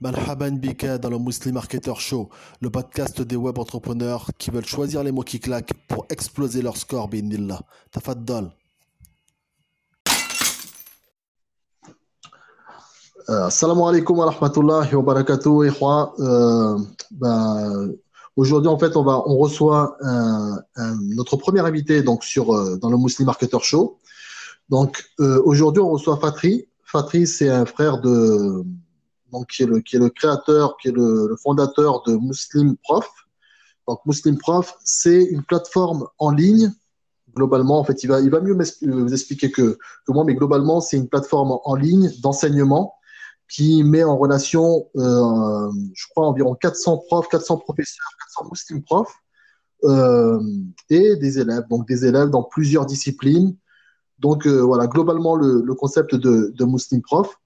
Malhaban Bika dans le Muslim Marketer Show, le podcast des web entrepreneurs qui veulent choisir les mots qui claquent pour exploser leur score, binillah. Tafaddal. Euh, Assalamu alaikum wa rahmatullahi wa barakatuh, euh, ben, Aujourd'hui, en fait, on va, on reçoit un, notre premier invité donc sur euh, dans le Muslim Marketer Show. Donc euh, aujourd'hui, on reçoit Fatri. Fatri, c'est un frère de donc qui est le créateur, qui est le, fondateur de Muslim Prof. Donc Muslim Prof, c'est une plateforme en ligne. Globalement, en fait, il va mieux vous expliquer que moi, mais globalement, c'est une plateforme en ligne d'enseignement qui met en relation, euh, je crois, environ 400 profs, 400 professeurs, 400 Muslim profs euh, et des élèves. Donc des élèves dans plusieurs disciplines. Donc euh, voilà, globalement le, concept de Muslim prof.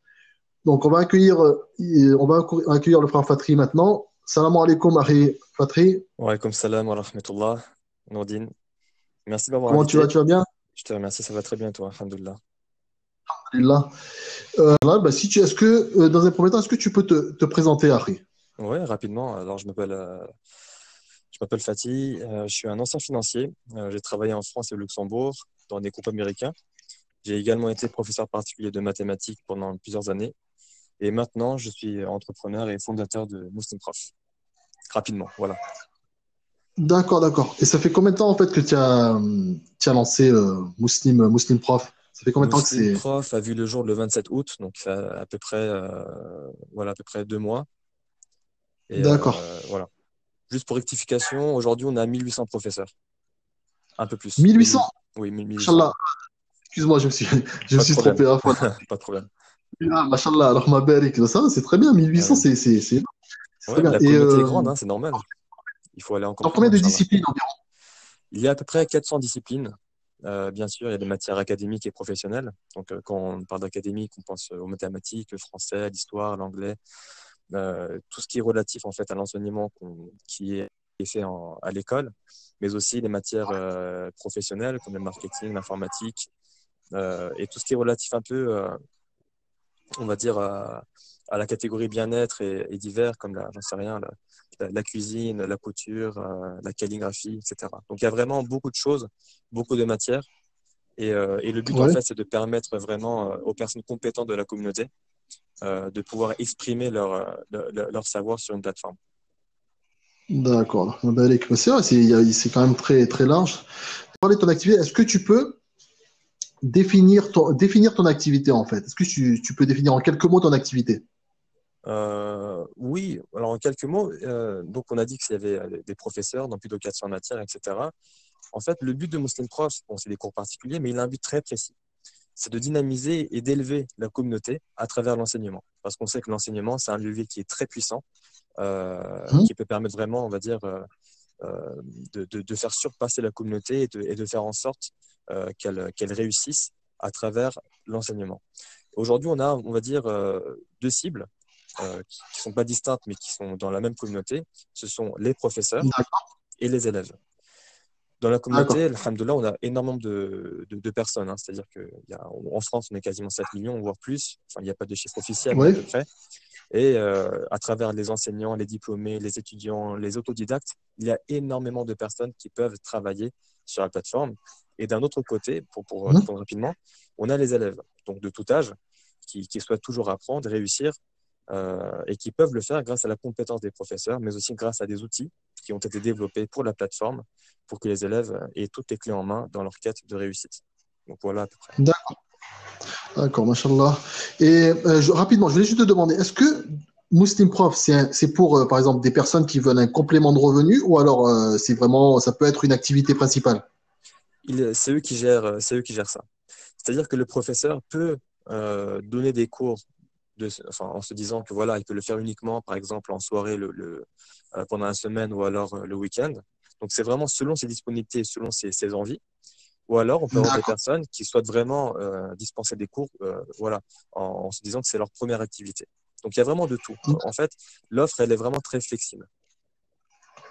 Donc on va accueillir, euh, on va accueillir le frère Fatri maintenant. Salam alaikum, Ari Fatri. Wa alaikum salam wa rahmatullah. Nourdine. Merci d'avoir Comment tu vas, tu vas bien? Je te remercie, ça va très bien toi, alhamdoulilah. Alhamdulillah. Euh, bah, si tu, est-ce que, euh, dans un premier temps, est-ce que tu peux te, te présenter, Harry Oui, rapidement. Alors, je m'appelle, euh, je m'appelle Fatih. Je suis un ancien financier. J'ai travaillé en France et au Luxembourg dans des groupes américains. J'ai également été professeur particulier de mathématiques pendant plusieurs années. Et maintenant, je suis entrepreneur et fondateur de Muslim Prof. Rapidement, voilà. D'accord, d'accord. Et ça fait combien de temps en fait que tu as, tu as lancé euh, Muslim, Muslim Prof? Ça fait combien de temps que c'est Prof a vu le jour le 27 août, donc ça à peu près, euh, voilà, à peu près deux mois. D'accord. Euh, voilà. Juste pour rectification, aujourd'hui on a 1800 professeurs. Un peu plus. 1800 Oui, 1800. Inch'Allah. Excuse-moi, je me suis, je me suis trompé. Hein, Pas de problème. Ah, Machallah, alors ma belle, ça c'est très bien. 1800, Ouais. c'est c'est Ouais, très bien. la communauté euh, est grande, hein, c'est normal. Il faut aller encore dans combien de disciplines environ? Il y a à peu près 400 disciplines. Euh, bien sûr, il y a des matières académiques et professionnelles. Donc, euh, quand on parle d'académique, on pense aux mathématiques, le français, l'histoire, l'anglais, euh, tout ce qui est relatif en fait à l'enseignement qui est fait en- à l'école, mais aussi les matières euh, professionnelles comme le marketing, l'informatique, euh, et tout ce qui est relatif un peu, euh, on va dire, à, à la catégorie bien-être et, et divers, comme la, j'en sais rien, la, cuisine, la couture, euh, la calligraphie, etc. Donc il y a vraiment beaucoup de choses, beaucoup de matières. Et, euh, et le but, en fait, c'est de permettre vraiment euh, aux personnes compétentes de la communauté euh, de pouvoir exprimer leur, leur, leur savoir sur une plateforme. D'accord. A- c'est quand même très très large. Parler de ton activité, est-ce que tu peux définir ton définir ton activité en fait Est-ce que tu, tu peux définir en quelques mots ton activité? Euh, oui, alors en quelques mots, euh, donc on a dit qu'il y avait euh, des professeurs dans plus de 400 matières, etc. En fait, le but de Muslim Prof, bon, c'est des cours particuliers, mais il a un but très précis. C'est de dynamiser et d'élever la communauté à travers l'enseignement. Parce qu'on sait que l'enseignement, c'est un levier qui est très puissant, euh, Mhm. qui peut permettre vraiment, on va dire, de, de, de faire surpasser la communauté et de, et de faire en sorte euh, qu'elle réussisse à travers l'enseignement. Aujourd'hui, on a, on va dire, euh, deux cibles euh, qui ne sont pas distinctes, mais qui sont dans la même communauté. Ce sont les professeurs et les élèves. Dans la communauté, alhamdoulilah, on a énormément de, de, de personnes. hein. C'est-à-dire qu'en France, on est quasiment 7 millions, voire plus. Enfin, il n'y a pas de chiffre officiel, Ouais. à peu près. Et euh, à travers les enseignants, les diplômés, les étudiants, les autodidactes, il y a énormément de personnes qui peuvent travailler sur la plateforme. Et d'un autre côté, pour, pour Mhm. répondre rapidement, on a les élèves, donc de tout âge, qui, qui souhaitent toujours apprendre, réussir, euh, et qui peuvent le faire grâce à la compétence des professeurs, mais aussi grâce à des outils qui ont été développés pour la plateforme, pour que les élèves aient toutes les clés en main dans leur quête de réussite. Donc voilà à peu près. D'accord. D'accord, machallah. Et euh, rapidement, je voulais juste te demander, est-ce que Muslim Prof, c'est pour, euh, par exemple, des personnes qui veulent un complément de revenu ou alors euh, c'est vraiment, ça peut être une activité principale? C'est eux qui gèrent, eux qui gèrent ça. C'est-à-dire que le professeur peut donner des cours en se disant que voilà, il peut le faire uniquement, par exemple, en soirée pendant la semaine ou alors le week-end. Donc c'est vraiment selon ses disponibilités, selon ses envies. Ou alors on peut avoir des personnes qui souhaitent vraiment euh, dispenser des cours, euh, voilà, en, en se disant que c'est leur première activité. Donc il y a vraiment de tout. En fait, l'offre elle est vraiment très flexible.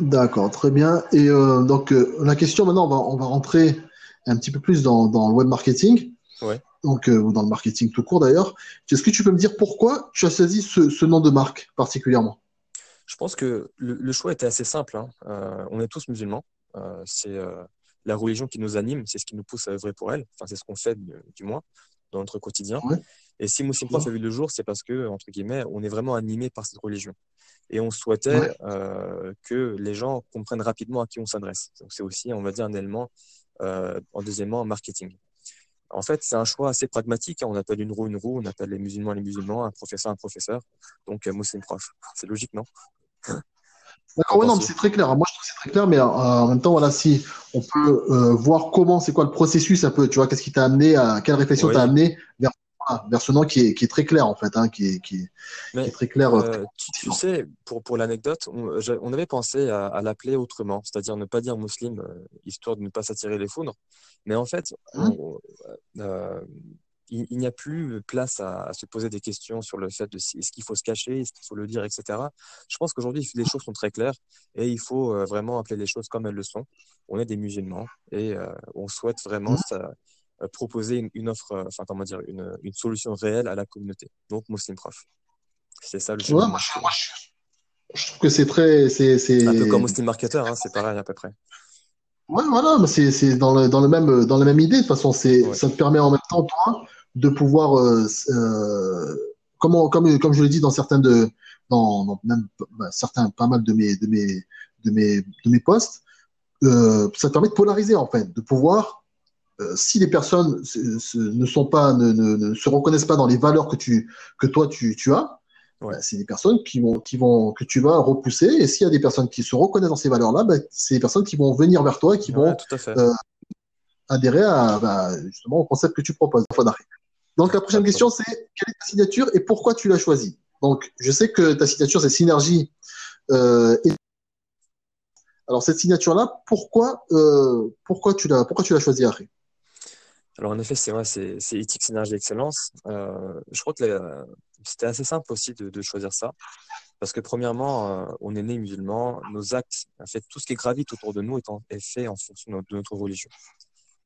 D'accord, très bien. Et euh, donc, la question maintenant, on va, on va rentrer un petit peu plus dans, dans le web marketing. Ouais. donc ou dans le marketing tout court d'ailleurs. Est-ce que tu peux me dire pourquoi tu as choisi ce, nom de marque particulièrement? Je pense que le, choix était assez simple. Hein. on est tous musulmans. c'est la religion qui nous anime, c'est ce qui nous pousse à œuvrer pour elle. Enfin, c'est ce qu'on fait du, moins dans notre quotidien. Et si Muslim Prof a vu le jour, c'est parce que, entre guillemets, on est vraiment animé par cette religion. Et on souhaitait euh, que les gens comprennent rapidement à qui on s'adresse. Donc, c'est aussi, on va dire, un élément, euh, en deuxièmement, marketing. En fait, c'est un choix assez pragmatique. Hein. On appelle une roue une roue, on appelle les musulmans les musulmans, un professeur un professeur. Donc, euh, Muslim Prof. C'est logique, non? D'accord, oui, non, c'est très clair. Moi, je trouve que c'est très clair, mais euh, en même temps, voilà, si on peut euh, voir comment, c'est quoi le processus, un peu, tu vois, qu'est-ce qui t'a amené à, quelle réflexion t'a amené vers, vers, ce nom qui est, qui est très clair, en fait, hein, qui, est, qui, est, très clair. Euh, tu, sais, pour, pour l'anecdote, on, on, avait pensé à, à l'appeler autrement, c'est-à-dire ne pas dire musulman, histoire de ne pas s'attirer les foudres. Mais en fait, hein il, n'y a plus place à, se poser des questions sur le fait de est-ce qu'il faut se cacher, est-ce qu'il faut le dire, etc. Je pense qu'aujourd'hui, les choses sont très claires et il faut euh, vraiment appeler les choses comme elles le sont. On est des musulmans et euh, on souhaite vraiment mmh. euh, proposer une, offre, enfin, comment dire, une, une, solution réelle à la communauté. Donc, Muslim Prof. C'est ça le ouais, moi, je, trouve que c'est très. C'est, Un peu comme Muslim Marketer, hein, c'est pareil à peu près. Ouais, voilà, c'est, dans, le, dans, le même, dans la même idée. De toute façon, c'est, ça te permet en même temps, toi, de pouvoir, euh, euh, comme, comme, comme je l'ai dit dans certains de, dans, même bah, certains, pas mal de mes, de mes, de mes, de mes posts, euh, ça permet de polariser en fait, de pouvoir, si les personnes ne sont pas, ne, ne, se reconnaissent pas dans les valeurs que tu, que toi tu, tu as, bah, c'est des personnes qui vont, qui vont, que tu vas repousser. Et s'il y a des personnes qui se reconnaissent dans ces valeurs-là, bah, c'est des personnes qui vont venir vers toi et qui vont adhérer à, bah, justement au concept que tu proposes. Donc la prochaine question, c'est quelle est ta signature et pourquoi tu l'as choisie? Donc je sais que ta signature, c'est Synergie. Euh, alors cette signature-là, pourquoi, euh, pourquoi tu l'as, choisie après alors en effet, c'est vrai, c'est, éthique, synergie, excellence. Euh, je crois que c'était assez simple aussi de, choisir ça. Parce que premièrement, on est né musulman, nos actes, en fait, tout ce qui gravite autour de nous est fait en fonction de notre religion.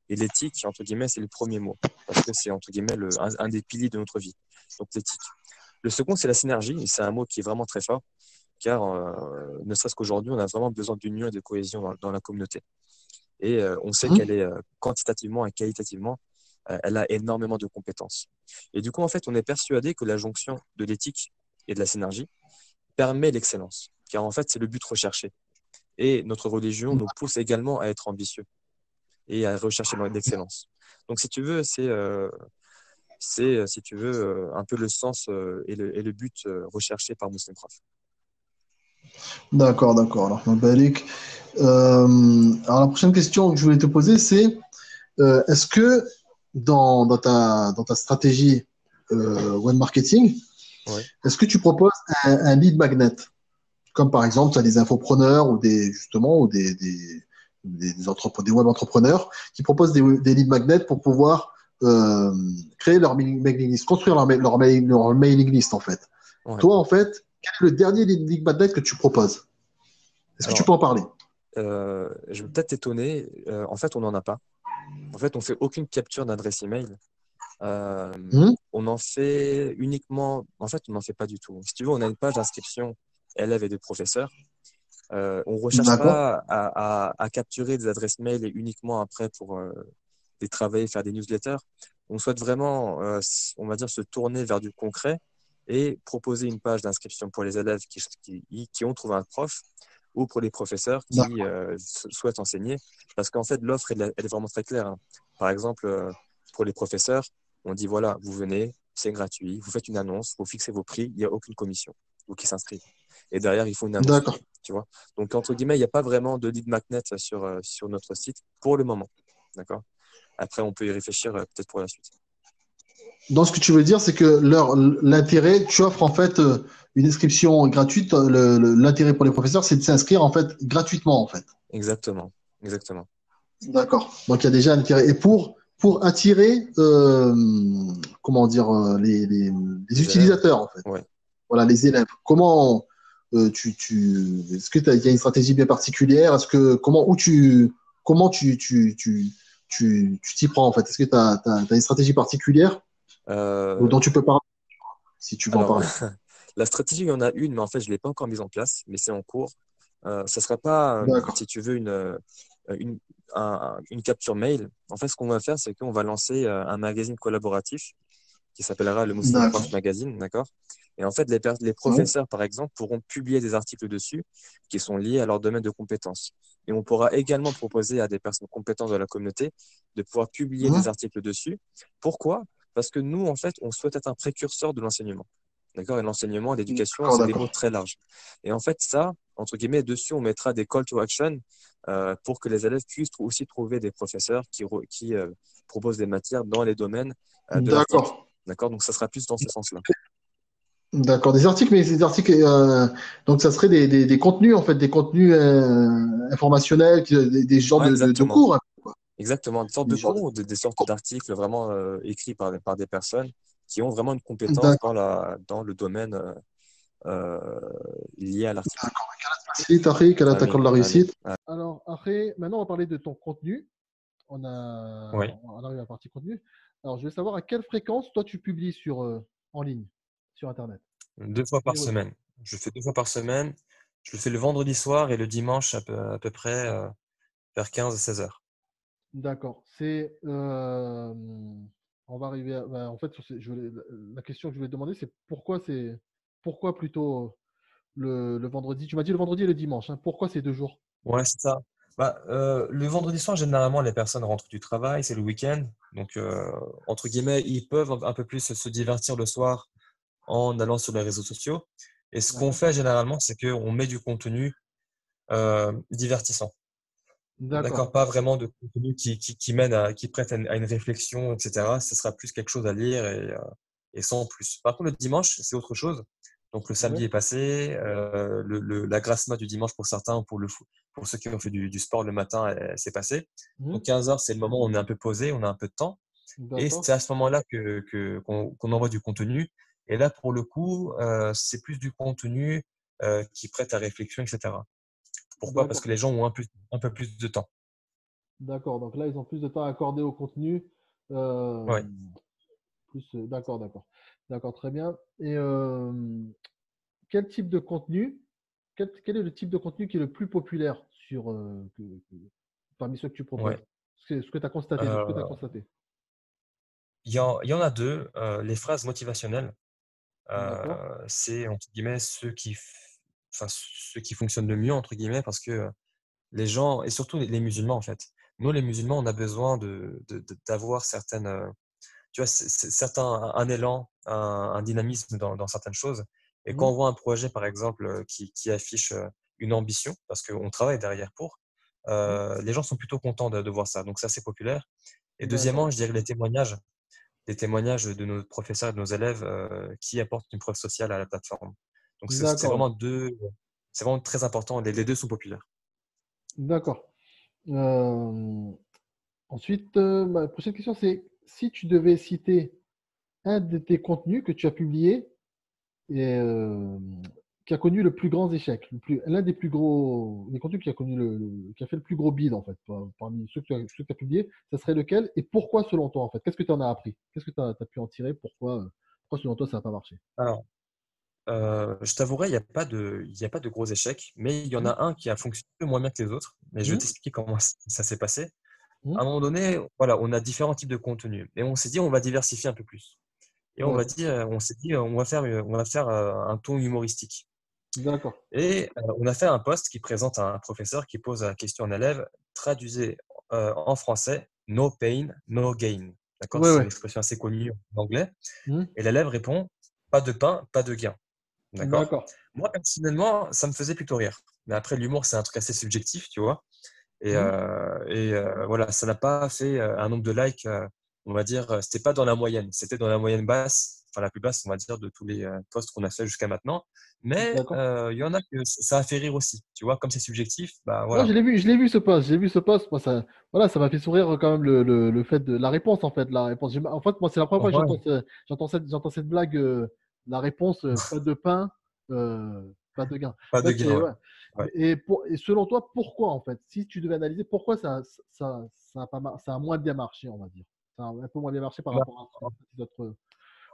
Et l'éthique, entre guillemets, c'est le premier mot, parce que c'est, entre guillemets, le, un, des piliers de notre vie. Donc l'éthique. Le second, c'est la synergie, et c'est un mot qui est vraiment très fort, car euh, ne serait-ce qu'aujourd'hui, on a vraiment besoin d'union et de cohésion dans, la communauté. Et euh, on sait mmh. qu'elle est euh, quantitativement et qualitativement, elle a énormément de compétences. Et du coup, en fait, on est persuadé que la jonction de l'éthique et de la synergie permet l'excellence, car en fait, c'est le but recherché. Et notre religion nous pousse également à être ambitieux et à rechercher l'excellence. Donc, si tu veux, c'est, euh, c'est euh, si tu veux, euh, un peu le sens et le, et, le, but recherché par Muslim Prof. D'accord, d'accord. Alors, euh, alors, la prochaine question que je voulais te poser, c'est est-ce que dans, dans, ta, dans ta stratégie web marketing, est-ce que tu proposes un, lead magnet? Comme par exemple, tu as des infopreneurs ou des, justement, ou des, des des, des web entrepreneurs qui proposent des, des lead magnets pour pouvoir euh, créer leur mailing list, construire leur, leur, leur mailing list en fait. Toi en fait, quel est le dernier lead magnet que tu proposes? Est-ce que tu peux en parler? euh, Je vais peut-être t'étonner. Euh, en fait, on n'en a pas. En fait, on fait aucune capture d'adresse email. Hmm? on en fait uniquement. En fait, on n'en fait pas du tout. Si tu veux, on a une page d'inscription élèves et de professeurs euh, on ne recherche pas à, capturer des adresses mail et uniquement après pour euh, les travailler, faire des newsletters. On souhaite vraiment, euh, on va dire, se tourner vers du concret et proposer une page d'inscription pour les élèves qui, ont trouvé un prof ou pour les professeurs qui souhaitent enseigner. Parce qu'en fait, l'offre, elle, est vraiment très claire. Hein. Par exemple, pour les professeurs, on dit voilà, vous venez, c'est gratuit, vous faites une annonce, vous fixez vos prix, il n'y a aucune commission, vous qui s'inscrivent. Et derrière, il faut une annonce. Tu vois Donc, entre guillemets, il n'y a pas vraiment de lead magnet sur, euh, sur notre site pour le moment. D'accord? Après, on peut y réfléchir euh, peut-être pour la suite. Donc, ce que tu veux dire, c'est que l'intérêt, tu offres en fait euh, une inscription gratuite. L'intérêt pour les professeurs, c'est de s'inscrire en fait gratuitement en fait. Exactement, exactement. D'accord. Donc, il y a déjà un intérêt. Et pour pour attirer, comment dire, les, les, utilisateurs en fait. Ouais. Voilà, les élèves. Comment euh, tu, tu, est-ce que il y a une stratégie bien particulière? Est-ce que comment où tu comment tu, tu, tu tu t'y prends en fait? Est-ce que tu as, une stratégie particulière? Euh... dont tu peux parler si tu veux en parler. La stratégie, il y en a une, mais en fait, je ne l'ai pas encore mise en place, mais c'est en cours. Euh, ça ne sera pas, si tu veux, une, une, une capture mail. En fait, ce qu'on va faire, c'est qu'on va lancer un magazine collaboratif qui s'appellera le Muslim Magazine, d'accord? Et en fait, les, les professeurs, par exemple, pourront publier des articles dessus qui sont liés à leur domaine de compétences. Et on pourra également proposer à des personnes compétentes de la communauté de pouvoir publier des articles dessus. Pourquoi? Parce que nous, en fait, on souhaite être un précurseur de l'enseignement. D'accord? Et l'enseignement, l'éducation, c'est des mots très larges. Et en fait, ça, entre guillemets, dessus, on mettra des call to action euh, pour que les élèves puissent aussi trouver des professeurs qui, qui euh, proposent des matières dans les domaines euh, de D'accord. D'accord? Donc, ça sera plus dans ce sens-là. D'accord, des articles, mais des articles, euh, donc ça serait des, des, des, contenus, en fait, des contenus euh, informationnels, des, des genres de, de, cours. Exactement, des sortes de cours, des, sortes d'articles vraiment euh, écrits par, par des personnes qui ont vraiment une compétence dans, la, dans le domaine euh, lié à l'article. D'accord, quel est la réussite? Alors, après, maintenant, on va parler de ton contenu. On, a, on arrive à la partie contenu. Alors, je vais savoir à quelle fréquence toi tu publies sur, euh, en ligne, sur Internet Deux fois par semaine. Je fais deux fois par semaine. Je le fais le vendredi soir et le dimanche à peu, près euh, vers 15-16 heures. D'accord. C'est, euh, on va arriver à, bah, en fait, la question que je voulais demander, c'est pourquoi c'est, pourquoi plutôt le, vendredi? Tu m'as dit le vendredi et le dimanche. Hein. Pourquoi ces deux jours? Ouais, c'est ça. Bah, euh, le vendredi soir, généralement, les personnes rentrent du travail, c'est le week-end. Donc, euh, entre guillemets, ils peuvent un peu plus se divertir le soir en allant sur les réseaux sociaux. Et ce qu'on fait généralement, c'est qu'on met du contenu euh, divertissant. D'accord. Pas vraiment de contenu qui, qui, mène à, qui prête à une, réflexion, etc. Ce sera plus quelque chose à lire et, et sans plus. Par contre, le dimanche, c'est autre chose. Donc le samedi est passé, euh, le, la grasse mat du dimanche pour certains, pour, le, pour ceux qui ont fait du, sport le matin, c'est passé. Mmh. Donc 15 heures, c'est le moment où on est un peu posé, on a un peu de temps. Et c'est à ce moment-là que, qu'on, envoie du contenu. Et là, pour le coup, euh, c'est plus du contenu euh, qui prête à réflexion, etc. Pourquoi? Parce que les gens ont un peu, un peu plus de temps. D'accord. Donc là, ils ont plus de temps à accorder au contenu. Oui. Plus, d'accord, d'accord. D'accord, très bien. Et quel type de contenu, quel, est le type de contenu qui est le plus populaire sur, parmi ceux que tu proposes? Ce que tu as constaté. constaté. Il y, en, y, en a deux. les phrases motivationnelles, c'est entre guillemets ceux qui, enfin, ceux qui fonctionnent le mieux entre guillemets parce que les gens et surtout les, musulmans en fait. Nous les musulmans, on a besoin de d'avoir certaines tu vois, certains, un élan, un, dynamisme dans, certaines choses. Et quand mmh. on voit un projet, par exemple, qui, affiche une ambition, parce qu'on travaille derrière pour, mmh. les gens sont plutôt contents de, voir ça. Donc ça, c'est populaire. Et deuxièmement, je dirais les témoignages, les témoignages de nos professeurs et de nos élèves qui apportent une preuve sociale à la plateforme. Donc c'est vraiment deux, c'est vraiment très important. Les, deux sont populaires. D'accord. ensuite, ma prochaine question, c'est si tu devais citer un de tes contenus que tu as publié et euh, qui a connu le plus grand échec, l'un des plus gros, des contenus qui a connu le, qui a fait le plus gros bid en fait, parmi ceux que tu as, ceux que tu as publiés, ça serait lequel et pourquoi selon toi en fait? Qu'est-ce que tu en as appris? Qu'est-ce que tu as, pu en tirer? Pourquoi, pourquoi selon toi ça n'a pas marché? Alors, euh, je t'avouerai, il n'y a, pas de, a pas de gros échecs, mais il y en mmh. a un qui a fonctionné moins bien que les autres. Mais je vais mmh. t'expliquer comment ça s'est passé. Mmh. À un moment donné, voilà, on a différents types de contenus. Et on s'est dit, on va diversifier un peu plus. Et on va dire, on s'est dit, on va faire, on va faire euh, un ton humoristique. D'accord. Et euh, on a fait un post qui présente un professeur qui pose la question à un élève, traduisez euh, en français, no pain, no gain. D'accord C'est une expression assez connue en anglais. Mmh. Et l'élève répond, pas de pain, pas de gain. D'accord Moi, personnellement, ça me faisait plutôt rire. Mais après, l'humour, c'est un truc assez subjectif, tu vois. Et, mmh. euh, et voilà, ça n'a pas fait un nombre de likes, on va dire, c'était pas dans la moyenne, c'était dans la moyenne basse, enfin la plus basse, on va dire, de tous les posts qu'on a fait jusqu'à maintenant. Mais il y en a que ça a fait rire aussi, tu vois, comme c'est subjectif, bah voilà. je l'ai vu, je l'ai vu ce post, j'ai vu ce post, moi ça, voilà, ça m'a fait sourire quand même le, le, fait de la réponse en fait, la réponse. En fait, moi c'est la première fois que j'entends cette, j'entends cette blague, la réponse, pas de pain. pas de gain. Pas de En fait, gain, ouais. ouais. Et, pour- et selon toi, pourquoi en fait? Si tu devais analyser, pourquoi ça, ça, ça, a, pas ça a moins bien marché, on va dire? Ça a un peu moins bien marché par Bah, rapport à d'autres.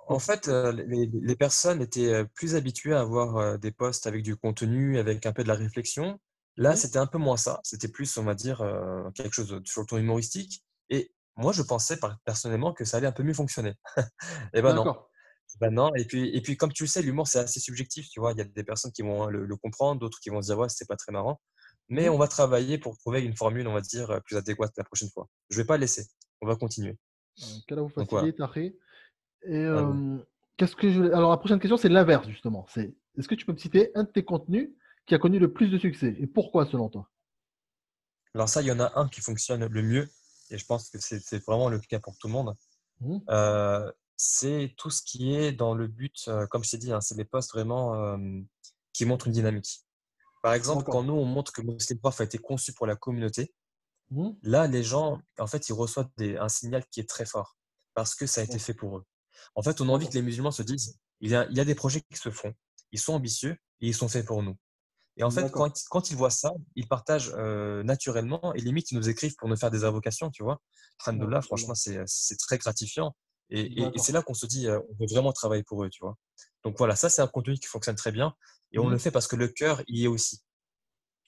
En fait, euh, les, les personnes étaient euh, plus habituées à avoir euh, des posts avec du contenu, avec un peu de la réflexion. Là, c'était un peu moins ça. C'était plus, on va dire, quelque chose sur le ton humoristique. Et moi, je pensais personnellement que ça allait un peu mieux fonctionner. Et ben non. D'accord. Ben non. Et puis, et puis, comme tu le sais, l'humour, c'est assez subjectif. Tu vois, il y a des personnes qui vont le, le comprendre, d'autres qui vont se dire, ouais, c'était pas très marrant. Mais on va travailler pour trouver une formule, on va dire, plus adéquate la prochaine fois. Je vais pas laisser. On va continuer. Quelle a vous Donc, facilite, Harry Et Ah euh, qu'est-ce que je Alors la prochaine question, c'est l'inverse justement. C'est est-ce que tu peux me citer un de tes contenus qui a connu le plus de succès? Et pourquoi selon toi? Alors ça, il y en a un qui fonctionne le mieux, et je pense que c'est vraiment le cas pour tout le monde. Mhm. Euh, c'est tout ce qui est dans le but, euh, comme je t'ai dit, hein, c'est des posts vraiment euh, qui montrent une dynamique. Par exemple, quand nous, on montre que Muslim Prof a été conçu pour la communauté, Mhm. là, les gens, en fait, ils reçoivent des- un signal qui est très fort, parce que ça a été fait pour eux. En fait, on a envie que les musulmans se disent, il y a, il y a des projets qui se font, ils sont ambitieux, et ils sont faits pour nous. Et en fait, quand, quand ils voient ça, ils partagent euh, naturellement et limite, ils nous écrivent pour nous faire des invocations, tu vois. Ah, Alhamdoulilah, franchement, c'est c'est très gratifiant. Et, et- et D'accord. c'est là qu'on se dit, euh, on veut vraiment travailler pour eux, tu vois. Donc voilà, ça, c'est un contenu qui fonctionne très bien. Et on le fait parce que le cœur y est aussi.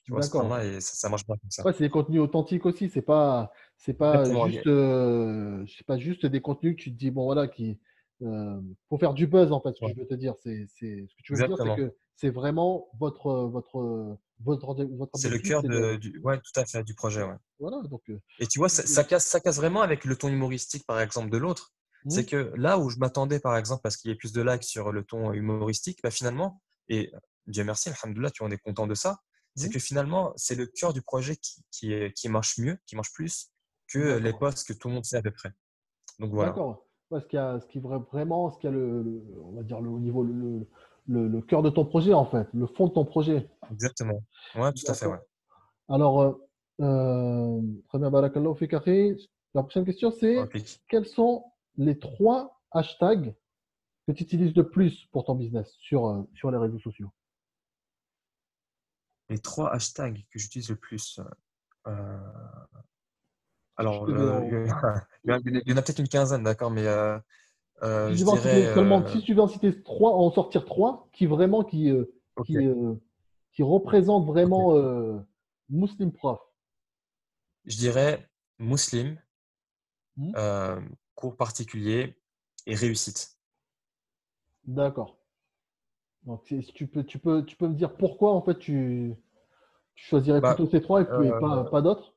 Tu vois, et ça, ça marche bien comme ça. Ouais, c'est des contenus authentiques aussi. C'est pas, c'est pas juste, euh, c'est pas juste des contenus que tu te dis bon voilà qui, euh, faut faire du buzz en fait. Ce que Ouais, je veux te dire, c'est, ce que tu veux dire, c'est exactement. que c'est vraiment votre, votre, votre, votre C'est le cœur de, de, du, ouais, tout à fait, du projet, ouais. voilà. Donc, euh, Et tu vois, ça, ça casse, ça casse vraiment avec le ton humoristique, par exemple, de l'autre. C'est mhm. que là où je m'attendais, par exemple, parce qu'il y ait plus de likes sur le ton humoristique, bah finalement, et Dieu merci, alhamdoulilah, tu en es content de ça, c'est Mhm. que finalement, c'est le cœur du projet qui, qui, marche mieux, qui marche plus que les posts que tout le monde sait à peu près. Donc voilà, D'accord. Ouais, ce qui a, ce qui vra- vraiment, ce qui a le, le- on va dire le au niveau, le, le, cœur de ton projet en fait, le fond de ton projet. exactement. Ouais, tout à fait, ouais. Alors, euh, euh. La prochaine question, c'est quels sont les trois hashtags que tu utilises le plus pour ton business sur, euh, sur les réseaux sociaux? Les trois hashtags que j'utilise le plus. euh, alors, euh, il y en a, il y en peut-être une quinzaine, d'accord, mais euh, euh, si tu je dirais. seulement, euh, si tu devais en citer trois, en sortir trois qui vraiment, qui, qui, qui représentent vraiment euh, Muslim Prof. Je dirais Muslim, Hmm cours particulier et réussite. D'accord. Donc, si tu peux, tu peux, tu peux me dire pourquoi en fait tu, tu choisirais Bah, plutôt ces trois et, puis- et pas, pas d'autres?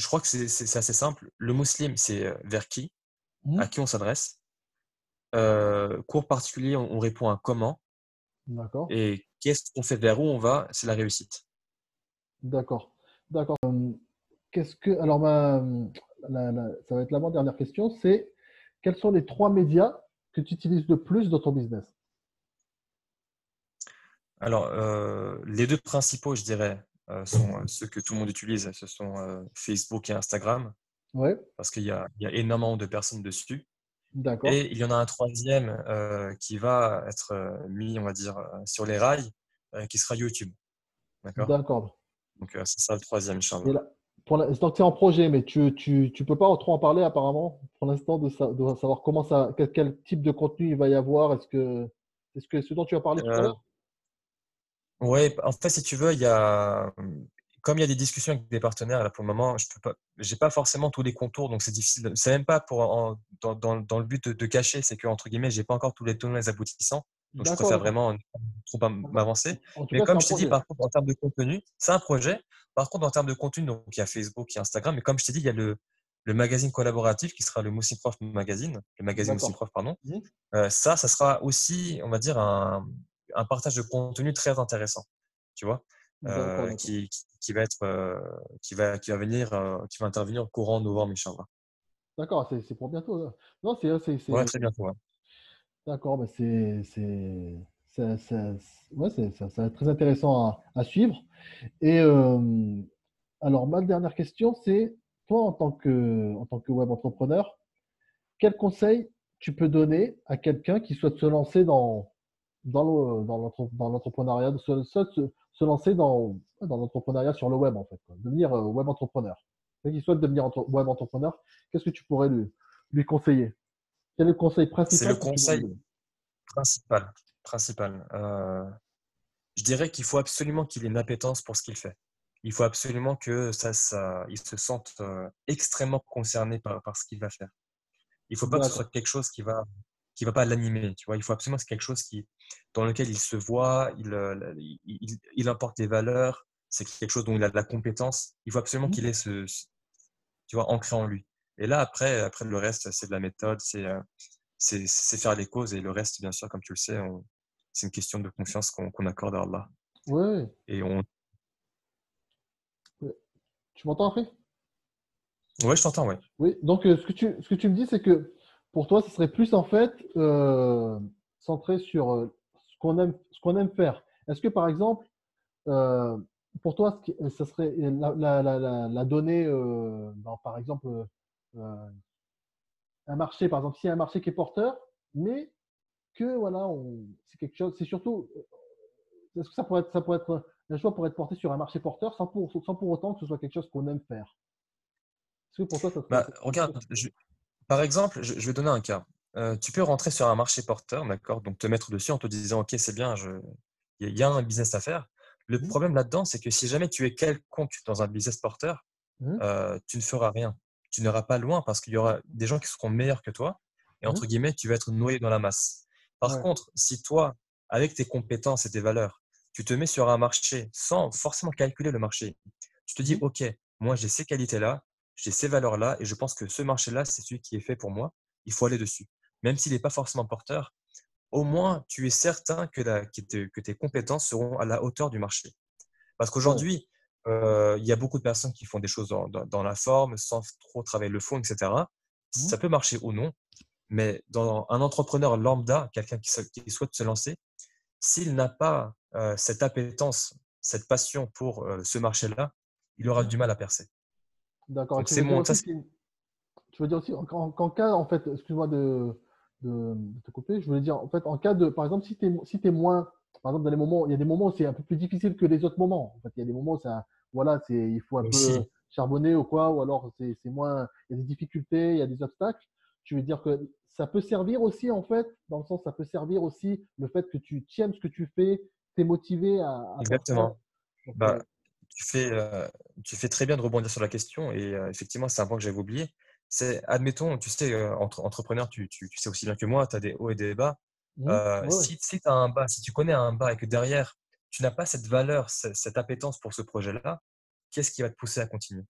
Je crois que c'est assez simple. Le muslim, c'est euh, vers qui, Hmm à qui on s'adresse? Euh, cours particulier, on, on répond à comment? D'accord. Et qu'est-ce qu'on fait, vers où on va, c'est la réussite. D'accord. D'accord. Euh, Qu'est-ce que alors ma la- la- ça va être l'avant-dernière question, c'est quels sont les trois médias que tu utilises le plus dans ton business? Alors, euh, les deux principaux, je dirais, sont euh, ceux que tout le monde utilise. Ce sont euh, Facebook et Instagram, Ouais, parce qu'il y a, il y a énormément de personnes dessus. d'accord, Et il y en a un troisième euh, qui va être euh, mis, on va dire, euh, sur les rails, euh, qui sera YouTube. D'accord? d'accord. Donc, euh, c'est ça le troisième, là, pour l'instant, c'est en projet, mais tu, tu, tu peux pas trop en parler apparemment pour l'instant de, sa- de savoir comment ça, quel, quel type de contenu il va y avoir. Est-ce que, ce dont tu as parlé tout à Euh, l'heure? Ouais, en fait, si tu veux, il y a, comme il y a des discussions avec des partenaires, là, pour le moment, je peux pas, j'ai pas forcément tous les contours, donc c'est difficile. C'est même pas pour, en- dans, dans, dans le but de, de cacher, c'est que, entre guillemets, j'ai pas encore tous les tenants et les aboutissants. Donc, je préfère vraiment pas trop m'avancer. Mais comme je t'ai dit, par contre, en termes de contenu, c'est un projet. Par contre, en termes de contenu, donc, il y a Facebook, il y a Instagram. Mais comme je t'ai dit, il y a le, le magazine collaboratif qui sera le Muslim Prof Magazine, le magazine D'accord. Prof, pardon. Mhm. Euh, ça, ça sera aussi, on va dire, un, un partage de contenu très intéressant, tu vois, euh, qui, qui, qui va être, euh, qui va, qui va venir, euh, qui va intervenir courant novembre, Inch'Allah. D'accord, c'est pour bientôt. là. Non, c'est, c'est, Ouais, c'est- très bientôt. ouais. D'accord, mais c'est, c'est, ça, ça- ouais, c'est- ça, ça va être très intéressant à, à suivre. Et alors, ma dernière question, c'est toi, en tant que, en tant que web entrepreneur, quel conseil tu peux donner à quelqu'un qui souhaite se lancer dans, dans l'entrepreneuriat, se, se, se, lancer dans, dans l'entrepreneuriat sur le web, en fait, devenir euh, web entrepreneur. Qui souhaite devenir web entrepreneur, qu'est-ce que tu pourrais lui, lui conseiller? Quel est le conseil principal C'est le conseil principal. principal. Euh, je dirais qu'il faut absolument qu'il ait une appétence pour ce qu'il fait. Il faut absolument que ça, ça, il se sente euh, extrêmement concerné par, par ce qu'il va faire. Il ne faut pas que ce soit quelque chose qui va qui va pas l'animer. Tu vois, il faut absolument que c'est quelque chose qui, dans lequel il se voit, il, euh, il, il, importe des valeurs, c'est quelque chose dont il a de la compétence. Il faut absolument mmh. qu'il ait ce, tu vois, ancré en lui. Et là, après, après le reste, c'est de la méthode, c'est euh, c'est faire les causes. Et le reste, bien sûr, comme tu le sais, c'est une question de confiance qu'on accorde à Allah. Oui. Et on... Tu m'entends après Oui, je t'entends, oui. Oui, donc euh, ce, que tu, ce que tu me dis, c'est que pour toi, ce serait plus en fait euh, centré sur euh, ce qu'on aime, ce qu'on aime faire. Est-ce que par exemple, euh, pour toi, ce serait la, la, la, la donnée, par exemple, un marché, par exemple, s'il y a un marché qui est porteur, mais que voilà, c'est quelque chose, c'est surtout, est-ce que ça pourrait être, ça pourrait être un choix pour être porté sur un marché porteur sans pour, sans pour autant que ce soit quelque chose qu'on aime faire? Est-ce que pour toi, ça bah, regarde, je, par exemple, je, vais donner un cas. Euh, tu peux rentrer sur un marché porteur, d'accord Donc te mettre dessus en te disant, OK, c'est bien, il y a un business à faire. Le mmh. problème là-dedans, c'est que si jamais tu es quelconque dans un business porteur, mmh. euh, tu ne feras rien. Tu n'iras pas loin parce qu'il y aura des gens qui seront meilleurs que toi et entre mmh. guillemets, tu vas être noyé dans la masse. Par contre, si toi, avec tes compétences et tes valeurs, tu te mets sur un marché sans forcément calculer le marché, tu te dis, OK, moi j'ai ces qualités-là, j'ai ces valeurs-là et je pense que ce marché-là, c'est celui qui est fait pour moi. Il faut aller dessus. Même s'il n'est pas forcément porteur, au moins tu es certain que, que, tes compétences seront à la hauteur du marché. Parce qu'aujourd'hui, euh, il y a beaucoup de personnes qui font des choses dans, la forme sans trop travailler le fond, etc. Mmh. Ça peut marcher ou non, mais dans un entrepreneur lambda, quelqu'un qui, souhaite se lancer, s'il n'a pas euh, cette appétence, cette passion pour euh, ce marché-là, il aura du mal à percer. D'accord. C'est mon. Tu veux dire aussi qu'en cas, en fait, excuse-moi de, de, te couper, je voulais dire, en fait, en cas de, par exemple, si tu es, si es moins, par exemple, dans les moments, il y a des moments où c'est un peu plus difficile que les autres moments. En fait, il y a des moments où ça, voilà, il faut un peu charbonner ou quoi, ou alors c'est, moins, il y a des difficultés, il y a des obstacles. Je veux dire que ça peut servir aussi, en fait, dans le sens, ça peut servir aussi le fait que tu tiennes ce que tu fais, tu es motivé à. Exactement. bah, euh, tu fais, euh, tu fais très bien de rebondir sur la question et euh, effectivement, c'est un point que j'avais oublié. C'est, admettons, tu sais, euh, entre entrepreneur, tu, tu, tu, sais aussi bien que moi, tu as des hauts et des bas. Mmh, si, si tu as un bas, si tu connais un bas et que derrière, tu n'as pas cette valeur, cette, appétence pour ce projet-là, qu'est-ce qui va te pousser à continuer?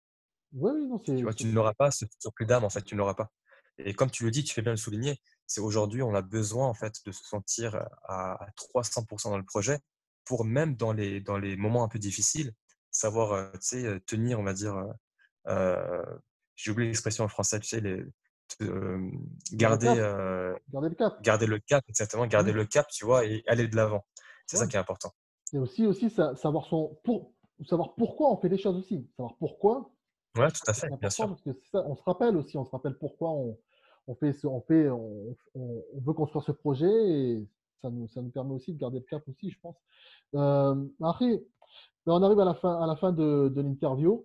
Oui, oui, non, tu, vois, tu ne l'auras pas, ce plus d'âme, en fait, tu ne l'auras pas. Et comme tu le dis, tu fais bien le souligner, c'est aujourd'hui, on a besoin en fait de se sentir à, à 300% dans le projet pour même dans les, dans les moments un peu difficiles, savoir tenir, on va dire, j'ai oublié l'expression en français, tu sais, les, garder, garder le cap. Garder le cap, exactement, garder mmh. le cap, tu vois, et aller de l'avant. C'est ça qui est important. Et aussi, aussi savoir, son, pour, savoir pourquoi on fait les choses aussi. Savoir pourquoi. Ouais, tout à fait, bien sûr. Parce que ça, on se rappelle aussi, on se rappelle pourquoi on, on fait, on, fait on, on, veut construire ce projet et ça nous, ça nous permet aussi de garder le cap aussi, je pense. Euh, après, on arrive à la fin, à la fin de, de l'interview.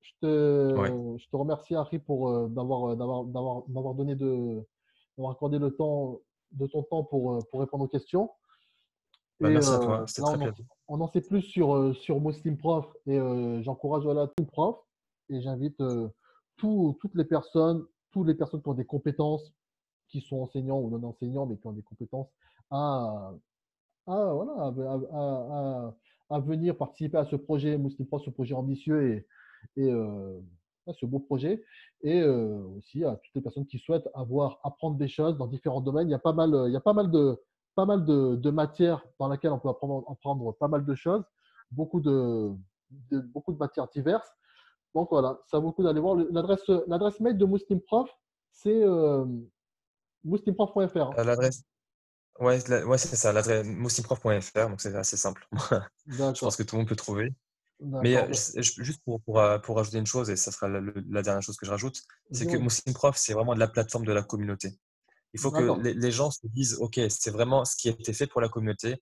Je te, je te remercie, Harry, pour euh, d'avoir, d'avoir, d'avoir, d'avoir donné de, d'avoir accordé le temps, de ton temps pour, euh, pour répondre aux questions. Bah, merci à toi, c'était très on, on, en sait plus sur, euh, sur Muslim Prof et j'encourage voilà, tout prof et j'invite toutes les personnes, toutes les personnes qui ont des compétences, qui sont enseignants ou non enseignants, mais qui ont des compétences à, à, voilà, à, à venir participer à ce projet Muslim ce projet ambitieux et, et euh, ce beau projet. Et euh, aussi à toutes les personnes qui souhaitent avoir, apprendre des choses dans différents domaines. Il y a pas mal, il y a pas mal de, pas mal de, matières dans lesquelles on peut apprendre, apprendre pas mal de choses, beaucoup de, beaucoup de matières diverses. Donc voilà, ça vaut le coup d'aller voir. L'adresse, l'adresse mail de Muslim Prof, c'est euh, Ouais, ouais c'est ça, l'adresse moussimprof.fr, donc c'est assez simple. je pense que tout le monde peut trouver. Mais euh, juste pour, pour, euh, pour, ajouter une chose, et ça sera la, dernière chose que je rajoute, c'est que Moussimprof, c'est vraiment de la plateforme de la communauté. Il faut que les, gens se disent, OK, c'est vraiment ce qui a été fait pour la communauté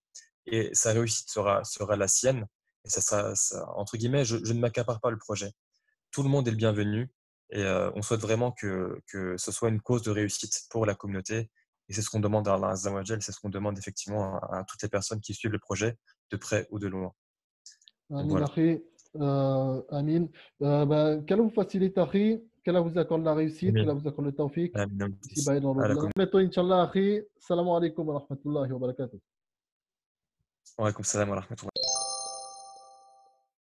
et sa réussite sera, sera la sienne. Et ça, ça, entre guillemets, je, ne m'accapare pas le projet. Tout le monde est le bienvenu et euh, on souhaite vraiment que, que ce soit une cause de réussite pour la communauté. Et c'est ce qu'on demande à Allah c'est ce qu'on demande effectivement à, toutes les personnes qui suivent le projet, de près ou de loin. Amin, euh, Amin. Euh, bah, qu'Allah vous facilite, qu'Allah vous accorde la réussite, qu'Allah vous accorde le tawfiq. Bientôt, Inch'Allah, Salam alaikum wa rahmatullahi wa barakatuh. Wa alaikum salam wa rahmatullahi